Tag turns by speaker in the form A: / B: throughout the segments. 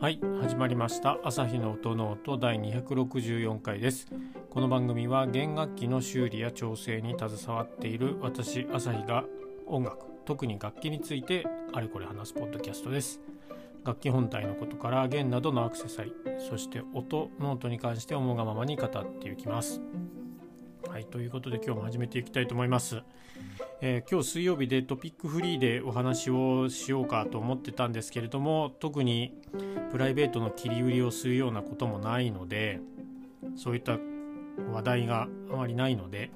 A: はい始まりました。朝日の音の音第264回です。この番組は弦楽器の修理や調整に携わっている私朝日が音楽特に楽器についてあれこれ話すポッドキャストです。楽器本体のことから弦などのアクセサリーそして音ノートに関して思うがままに語っていきます。はいということで今日も始めていきたいと思います。えー、今日水曜日でトピックフリーでお話をしようかと思ってたんですけれども特にプライベートの切り売りをするようなこともないのでそういった話題があまりないので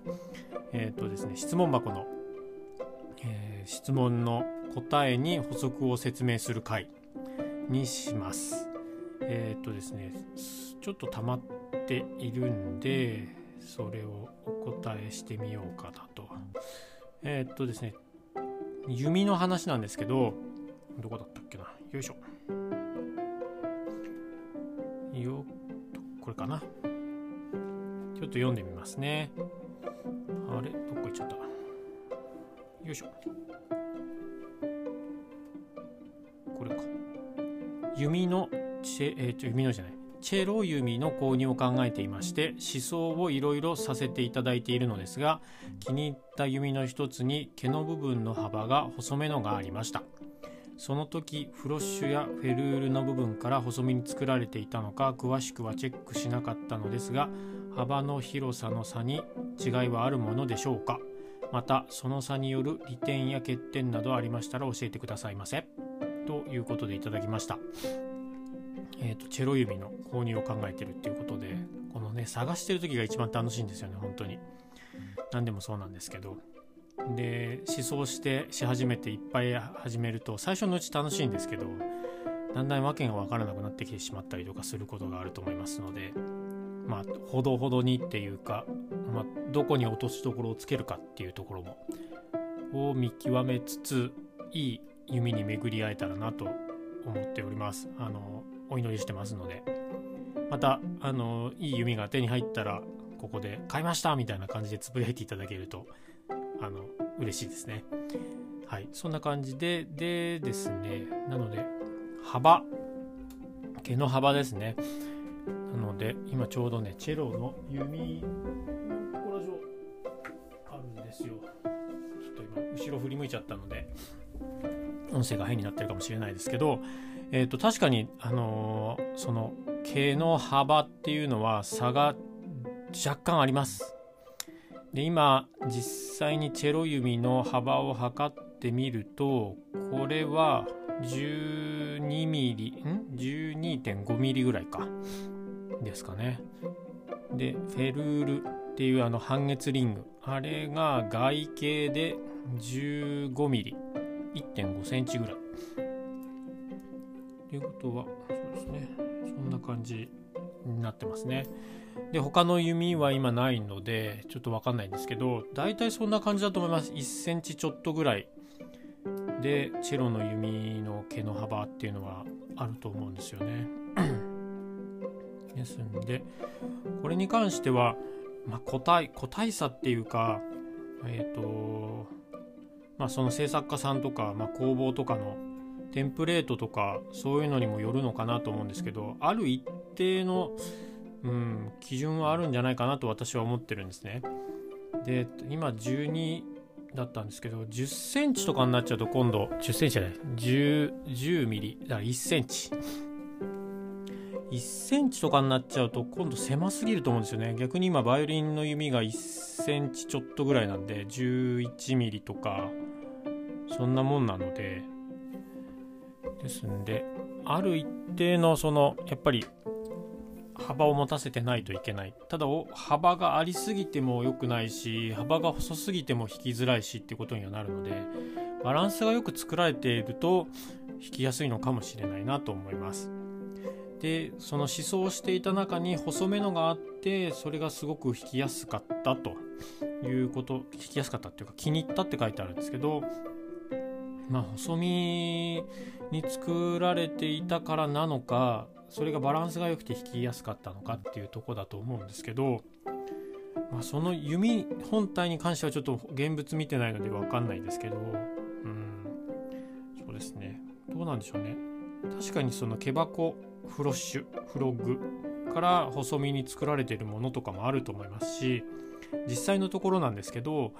A: え、ー、とですね質問箱の、えー、質問の答えに補足を説明する回にしますえっ、ー、とですねちょっと溜まっているんでそれをお答えしてみようかなと。えー、っとですね、弓の話なんですけど、どこだったっけな？よいしょ。よこれかな？ちょっと読んでみますね。あれ？どこ行っちゃったよいしょ。これか。弓の、チェ、えー、っと、弓のじゃない。チェロ弓の購入を考えていまして思想をいろいろさせていただいているのですが気に入った弓の一つに毛の部分の幅が細めのがありました。その時フロッシュやフェルールの部分から細身に作られていたのか詳しくはチェックしなかったのですが幅の広さの差に違いはあるものでしょうか。またその差による利点や欠点などありましたら教えてくださいませ。ということでいただきました。えーと、チェロ指の購入を考えてるっていうことでこのね探してる時が一番楽しいんですよね本当に。何でもそうなんですけど。で思想してし始めていっぱい始めると最初のうち楽しいんですけどだんだん訳が分からなくなってきてしまったりとかすることがあると思いますのでまあほどほどにっていうか、まあ、どこに落としどころをつけるかっていうところもを見極めつついい弓に巡り合えたらなと思っております。あのお祈りしてますので。またあのいい弓が手に入ったらここで買いましたみたいな感じでつぶやいていただけるとあの嬉しいですね。はい。そんな感じででですね。なので幅。毛の幅ですね。なので今ちょうどねチェロの弓ここら上あるんですよ。ちょっと今後ろ振り向いちゃったので。音声が変になってるかもしれないですけどえー、と確かに、あのー、その毛の幅っていうのは差が若干あります。で今実際にチェロ弓の幅を測ってみるとこれは12ミリん？12.5ミリぐらいかですかね。でフェルールっていうあの半月リングあれが外径で15ミリ1.5センチぐらい。ということはそうですね。そんな感じになってますね。で他の弓は今ないのでちょっと分かんないんですけど大体そんな感じだと思います。1センチちょっとぐらい。でチェロの弓の毛の幅っていうのはあると思うんですよね。ですんでこれに関しては、まあ、個体個体差っていうかえっ、ー、とまあその制作家さんとか、まあ、工房とかのテンプレートとかそういうのにもよるのかなと思うんですけどある一定の、うん、基準はあるんじゃないかなと私は思ってるんですね。で今12だったんですけど10センチとかになっちゃうと今度10センチじゃない 10, 10ミリだから1センチ1センチとかになっちゃうと今度狭すぎると思うんですよね逆に今バイオリンの弓が1センチちょっとぐらいなんで11ミリとかそんなもんなので。ですんである一定のそのやっぱり幅を持たせてないといけない。ただ幅がありすぎても良くないし幅が細すぎても弾きづらいしってことにはなるのでバランスがよく作られていると弾きやすいのかもしれないなと思います。でその思想をしていた中に細めのがあってそれがすごく弾きやすかったということ弾きやすかったっていうか気に入ったって書いてあるんですけどまあ細身に作られていたからなのかそれがバランスが良くて弾きやすかったのかっていうとこだと思うんですけど、まあ、その弓本体に関してはちょっと現物見てないので分かんないですけどうんそうですね。どうなんでしょうね。確かにその毛箱フロッシュフロッグから細身に作られてるものとかもあると思いますし実際のところなんですけど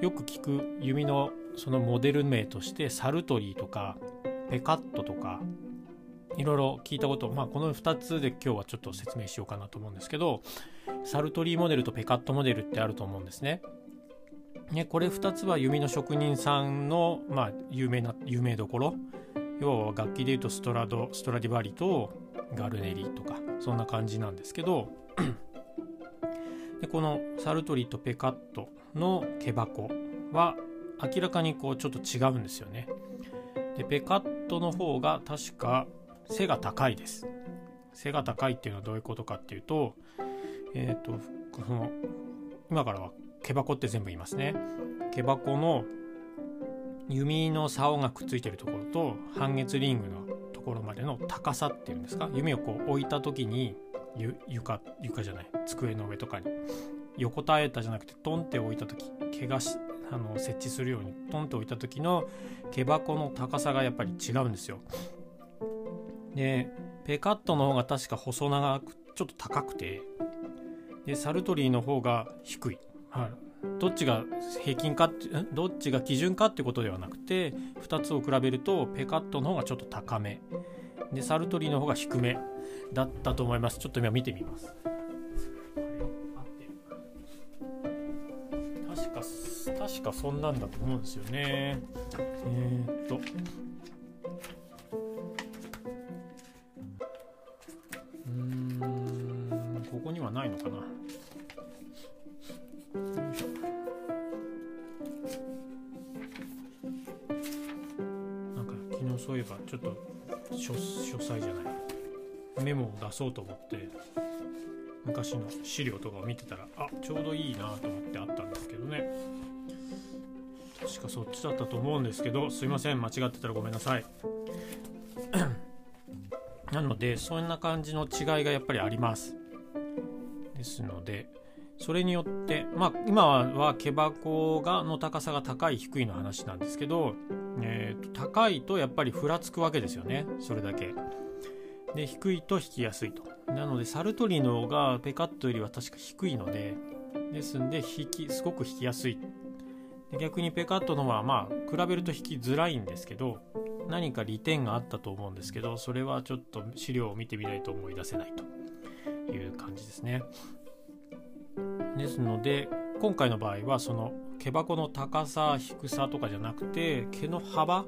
A: よく聞く弓のそのモデル名としてサルトリーとかペカットとかいろいろ聞いたこと、まあ、この2つで今日はちょっと説明しようかなと思うんですけどサルトリーモデルとペカットモデルってあると思うんですね。ねこれ2つは弓の職人さんの、まあ、有名な有名どころ要は楽器でいうとストラドストラディバリとガルネリとかそんな感じなんですけどでこのサルトリとペカットの毛箱は明らかにこうちょっと違うんですよね。でペカットの方が確か背が高いです。背が高いっていうのはどういうことかっていうと、えっ、ー、と、この、今からは毛箱って全部言いますね。毛箱の弓の竿がくっついてるところと半月リングのところまでの高さっていうんですか？弓をこう置いた時に床床じゃない。机の上とかに。横たえたじゃなくてトンって置いた時。毛があの設置するように。トンって置いた時の毛箱の高さがやっぱり違うんですよ。でペカットの方が確か細長くちょっと高くて。でサルトリーの方が低い、はい、どっちが平均かってどっちが基準かってことではなくて2つを比べるとペカットの方がちょっと高め。でサルトリの方が低めだったと思います。ちょっと今見てみます。確か確かそんなんだと思うんですよね。えー、っと。そうと思って昔の資料とかを見てたらあちょうどいいなと思ってあったんですけどね。確かそっちだったと思うんですけどすいません間違ってたらごめんなさい。なのでそんな感じの違いがやっぱりあります。ですのでそれによってまあ今は毛箱がの高さが高い低いの話なんですけどえーと、高いとやっぱりふらつくわけですよね。それだけ。で低いと引きやすいと。なのでサルトリの方がペカットよりは確か低いのでですんで引きすごく引きやすい。逆にペカットのはまあ比べると引きづらいんですけど何か利点があったと思うんですけどそれはちょっと資料を見てみないと思い出せないと。いう感じですね。ですので今回の場合はその毛箱の高さ低さとかじゃなくて毛の幅っ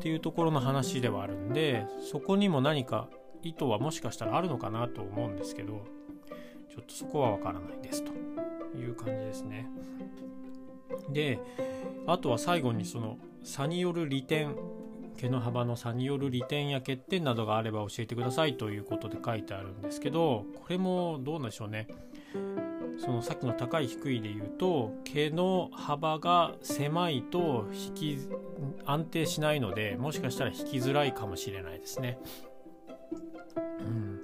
A: ていうところの話ではあるんでそこにも何か意図はもしかしたらあるのかなと思うんですけどちょっとそこはわからないですという感じですね。であとは最後にその差による利点毛の幅の差による利点や欠点などがあれば教えてくださいということで書いてあるんですけどこれもどうなんでしょうねそのさっきの高い低いで言うと毛の幅が狭いと引き安定しないのでもしかしたら引きづらいかもしれないですね。うん、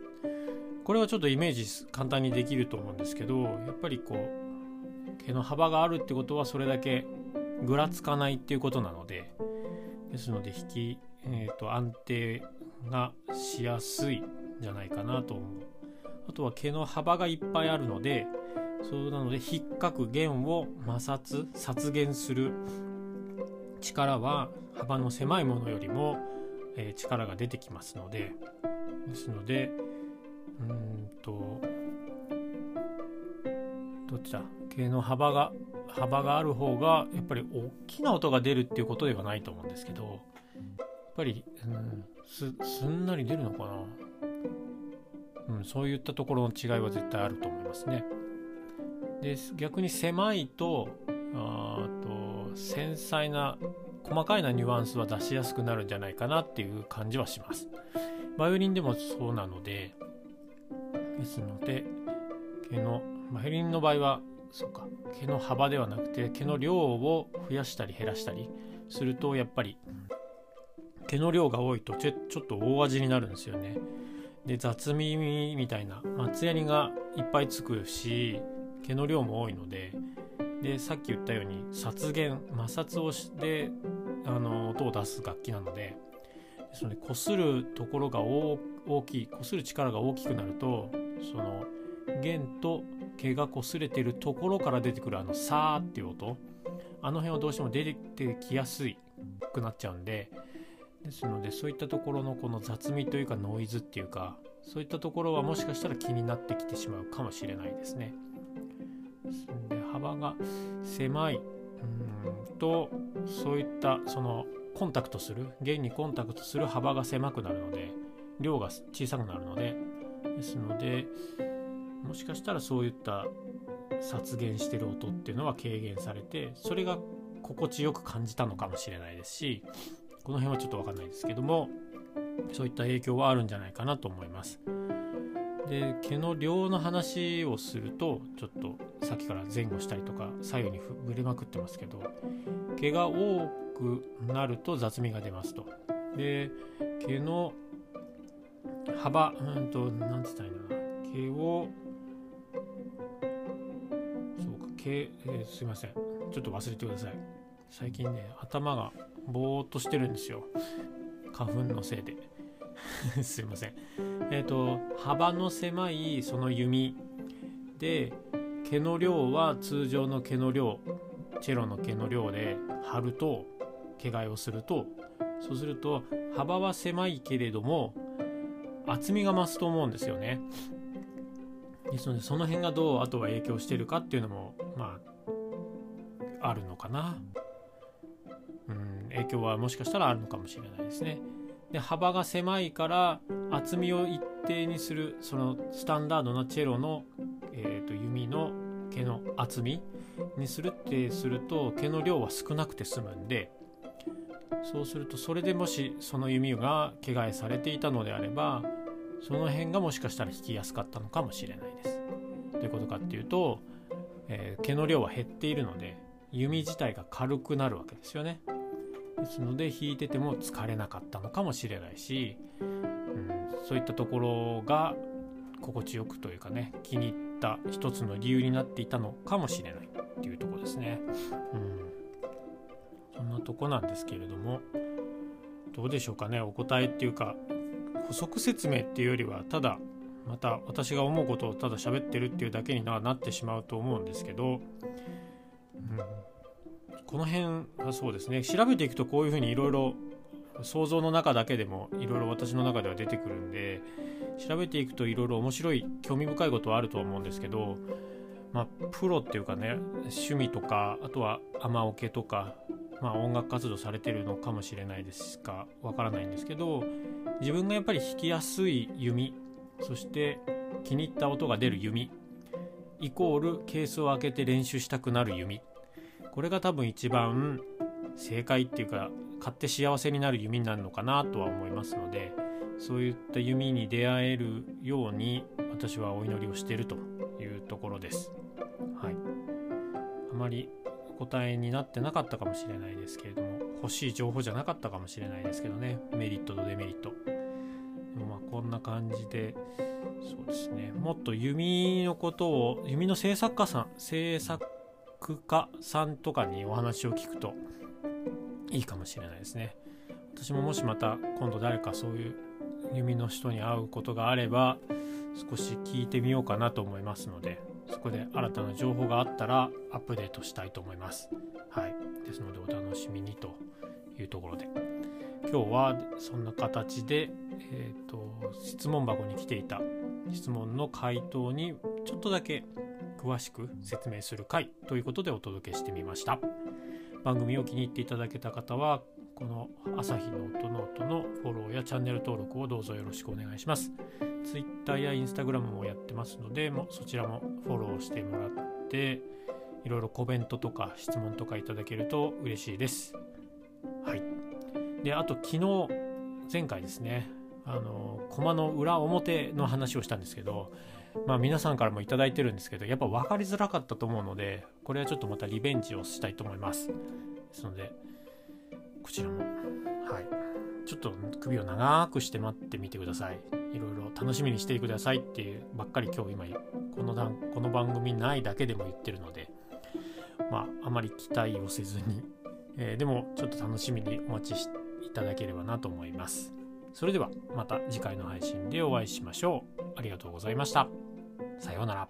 A: これはちょっとイメージ簡単にできると思うんですけどやっぱりこう毛の幅があるってことはそれだけぐらつかないっていうことなのでですので引き、えーと、安定がしやすいんじゃないかなと思う。あとは毛の幅がいっぱいあるのでそうなので引っかく弦を摩擦殺弦する力は幅の狭いものよりも、えー、力が出てきますのでですのでうんとどっちだ？毛の幅が幅がある方がやっぱり大きな音が出るっていうことではないと思うんですけどやっぱり、うん、すすんなり出るのかな、うん、そういったところの違いは絶対あると思いますね。で逆に狭いとあと繊細な細かいなニュアンスは出しやすくなるんじゃないかなっていう感じはします。バイオリンでもそうなのでですので毛のバイオリンの場合はそうか毛の幅ではなくて毛の量を増やしたり減らしたりするとやっぱり毛の量が多いとちょちょっと大味になるんですよね。で雑味みたいな松ヤニがいっぱいつくし毛の量も多いのででさっき言ったように殺弦摩擦をしてあの音を出す楽器なのでですので擦るところが大きい擦る力が大きくなるとその弦と毛が擦れてるところから出てくるあの「さー」っていう音。あの辺はどうしても出てきやすいくなっちゃうんで。ですのでそういったところのこの雑味というかノイズっていうかそういったところはもしかしたら気になってきてしまうかもしれないですね。で幅が狭い。うんとそういったそのコンタクトする弦にコンタクトする幅が狭くなるので量が小さくなるのでですのでもしかしたらそういった殺減してる音っていうのは軽減されてそれが心地よく感じたのかもしれないですしこの辺はちょっと分かんないですけどもそういった影響はあるんじゃないかなと思います。で毛の量の話をするとちょっとさっきから前後したりとか左右にぶれまくってますけど毛が多くなると雑味が出ますと。で毛の幅うんと何て言ったらいいんだな。毛をそうか毛、えー、すいません。ちょっと忘れてください。最近ね頭がぼーっとしてるんですよ。花粉のせいで。すいません。えっ、ー、と幅の狭いその弓で毛の量は通常の毛の量チェロの毛の量で貼ると毛替えをするとそうすると幅は狭いけれども厚みが増すと思うんですよね。ですのでその辺がどうあとは影響してるかっていうのもまああるのかな。うん影響はもしかしたらあるのかもしれないですね。で幅が狭いから厚みを一定にするそのスタンダードなチェロの、えーと、弓の毛の厚みにするってすると毛の量は少なくて済むんでそうするとそれでもしその弓が毛替えされていたのであればその辺がもしかしたら引きやすかったのかもしれないです。どういうことかっていうと、えー、毛の量は減っているので弓自体が軽くなるわけですよね。ですので弾いてても疲れなかったのかもしれないし、うん、そういったところが心地よくというかね気に入った一つの理由になっていたのかもしれないっていうとこですね。うん、そんなとこなんですけれどもどうでしょうかねお答えっていうか補足説明っていうよりはただまた私が思うことをただ喋ってるっていうだけになってしまうと思うんですけど、この辺はそうですね。調べていくとこういうふうにいろいろ想像の中だけでもいろいろ私の中では出てくるんで調べていくといろいろ面白い興味深いことはあると思うんですけどまあプロっていうかね趣味とかあとは雨オケとかまあ音楽活動されてるのかもしれないですかわからないんですけど自分がやっぱり弾きやすい弓そして気に入った音が出る弓イコールケースを開けて練習したくなる弓。これが多分一番正解っていうか買って幸せになる弓になるのかなとは思いますのでそういった弓に出会えるように私はお祈りをしているというところです。はい、あまり答えになってなかったかもしれないですけれども欲しい情報じゃなかったかもしれないですけどね。メリットとデメリット。まあこんな感じでそうですね。もっと弓のことを弓の制作家さん制作家さんとかにお話を聞くといいかもしれないですね私ももしまた今度誰かそういう弓の人に会うことがあれば少し聞いてみようかなと思いますのでそこで新たな情報があったらアップデートしたいと思います。はい。ですのでお楽しみにというところで。今日はそんな形で、えーと、質問箱に来ていた質問の回答にちょっとだけ詳しく説明する回ということでお届けしてみました。番組を気に入っていただけた方はこの朝日ノートノートのフォローやチャンネル登録をどうぞよろしくお願いします。Twitter や Instagram もやってますので、もそちらもフォローしてもらって、いろいろコメントとか質問とかいただけると嬉しいです。はい。で、あと昨日、前回ですね、あの、コマの裏表の話をしたんですけど、まあ皆さんからも頂いてるんですけど、やっぱ分かりづらかったと思うので、これはちょっとまたリベンジをしたいと思います。ですので、こちらも、はい。ちょっと首を長くして待ってみてください。いろいろ楽しみにしてくださいっていうばっかり今日今このこの番組ないだけでも言ってるので、まあ、あまり期待をせずに、えー、でもちょっと楽しみにお待ちいただければなと思います。それではまた次回の配信でお会いしましょう。ありがとうございました。さようなら。